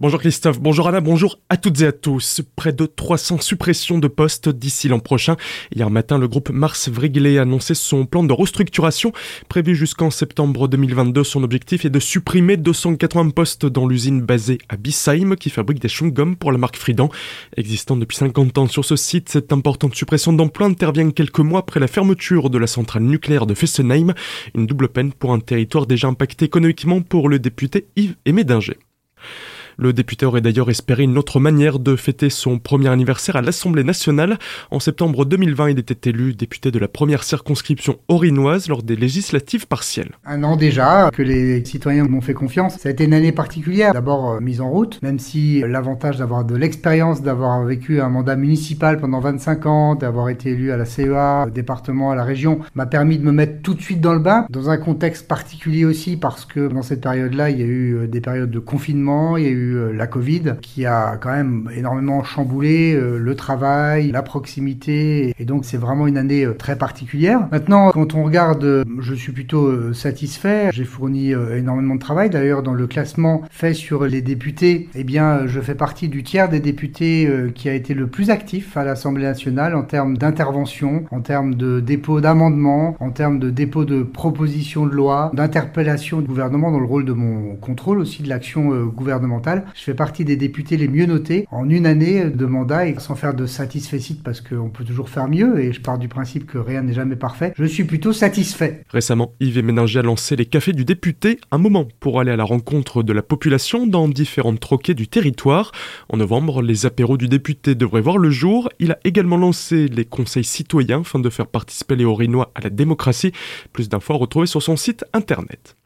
Bonjour Christophe, bonjour Anna, bonjour à toutes et à tous. Près de 300 suppressions de postes d'ici l'an prochain. Hier matin, le groupe Mars Vrigley a annoncé son plan de restructuration prévu jusqu'en septembre 2022. Son objectif est de supprimer 280 postes dans l'usine basée à Bissheim qui fabrique des chewing-gums pour la marque Fridan. Existant depuis 50 ans sur ce site, cette importante suppression d'emplois intervient quelques mois après la fermeture de la centrale nucléaire de Fessenheim. Une double peine pour un territoire déjà impacté économiquement pour le député Yves Médinger. Le député aurait d'ailleurs espéré une autre manière de fêter son premier anniversaire à l'Assemblée nationale. En septembre 2020, il était élu député de la première circonscription orinoise lors des législatives partielles. Un an déjà que les citoyens m'ont fait confiance. Ça a été une année particulière. D'abord euh, mise en route, même si l'avantage d'avoir de l'expérience, d'avoir vécu un mandat municipal pendant 25 ans, d'avoir été élu à la CEA, au département, à la région, m'a permis de me mettre tout de suite dans le bain, dans un contexte particulier aussi, parce que dans cette période-là, il y a eu euh, des périodes de confinement, il y a eu euh, la Covid, qui a quand même énormément chamboulé euh, le travail, la proximité, et donc c'est vraiment une année euh, très particulière. Maintenant, quand on regarde, je suis plutôt satisfait. J'ai fourni énormément de travail. D'ailleurs, dans le classement fait sur les députés, eh bien, je fais partie du tiers des députés qui a été le plus actif à l'Assemblée nationale en termes d'intervention, en termes de dépôt d'amendements, en termes de dépôt de propositions de loi, d'interpellation du gouvernement dans le rôle de mon contrôle aussi de l'action gouvernementale. Je fais partie des députés les mieux notés en une année de mandat et sans faire de satisfait parce qu'on peut toujours faire mieux et je pars du principe que rien n'est jamais parfait. Je suis plutôt satisfait. Récemment, Yves Méninger a lancé les cafés du député, un moment pour aller à la rencontre de la population dans différentes troquets du territoire. En novembre, les apéros du député devraient voir le jour. Il a également lancé les conseils citoyens afin de faire participer les Orinois à la démocratie. Plus d'infos à retrouver sur son site internet.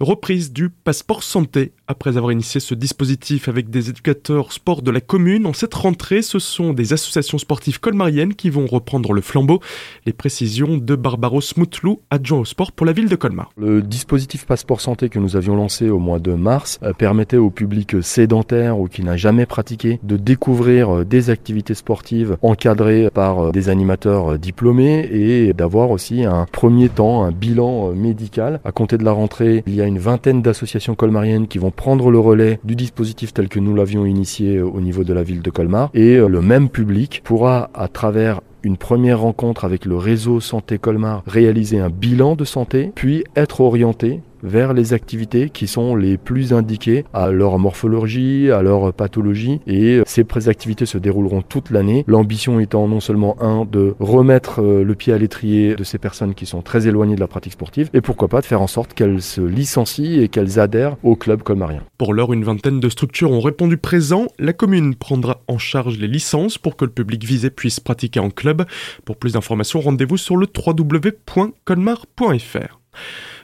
Reprise du passeport santé. Après avoir initié ce dispositif avec des éducateurs sport de la commune, en cette rentrée, ce sont des associations sportives colmariennes qui vont reprendre le flambeau. Les précisions de Barbaros Moutlou, adjoint au sport pour la ville de Colmar. Le dispositif passeport santé que nous avions lancé au mois de mars euh, permettait au public sédentaire ou qui n'a jamais pratiqué de découvrir euh, des activités sportives encadrées par euh, des animateurs diplômés et d'avoir aussi un premier temps, un bilan médical. À compter de la rentrée, il y a une vingtaine d'associations colmariennes qui vont prendre le relais du dispositif tel que nous l'avions initié au niveau de la ville de Colmar. Et euh, le même public pourra, à travers une première rencontre avec le réseau Santé Colmar, réaliser un bilan de santé, puis être orienté vers les activités qui sont les plus indiquées à leur morphologie, à leur pathologie. Et ces activités se dérouleront toute l'année. L'ambition étant non seulement un de remettre euh, le pied à l'étrier de ces personnes qui sont très éloignées de la pratique sportive, et pourquoi pas de faire en sorte qu'elles se licencient et qu'elles adhèrent au club colmarien. Pour l'heure, une vingtaine de structures ont répondu présent. La commune prendra en charge les licences pour que le public visé puisse pratiquer en club. Pour plus d'informations, rendez-vous sur le www.colmar.fr.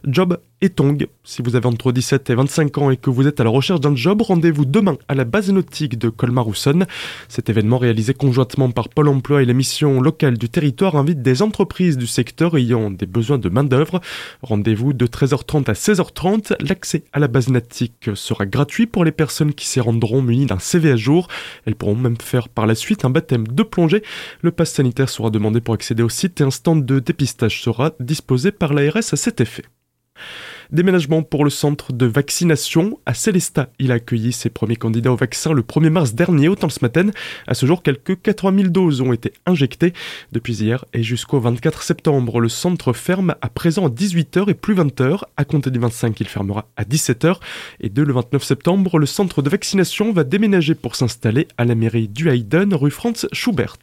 Job et Tong. Si vous avez entre 17 et 25 ans et que vous êtes à la recherche d'un job, rendez-vous demain à la base nautique de Colmar-Housson. Cet événement réalisé conjointement par Pôle emploi et la mission locale du territoire invite des entreprises du secteur ayant des besoins de main-d'œuvre. Rendez-vous de 13h30 à 16h30. L'accès à la base nautique sera gratuit pour les personnes qui s'y rendront munies d'un CV à jour. Elles pourront même faire par la suite un baptême de plongée. Le pass sanitaire sera demandé pour accéder au site et un stand de dépistage sera disposé par l'ARS à cet effet. Déménagement pour le centre de vaccination à Célestat. Il a accueilli ses premiers candidats au vaccin le 1er mars dernier, autant ce matin. À ce jour, quelques 80 000 doses ont été injectées. Depuis hier et jusqu'au 24 septembre, le centre ferme à présent à 18h et plus 20h. À compter du 25, il fermera à 17h. Et dès le 29 septembre, le centre de vaccination va déménager pour s'installer à la mairie du Hayden, rue Franz Schubert.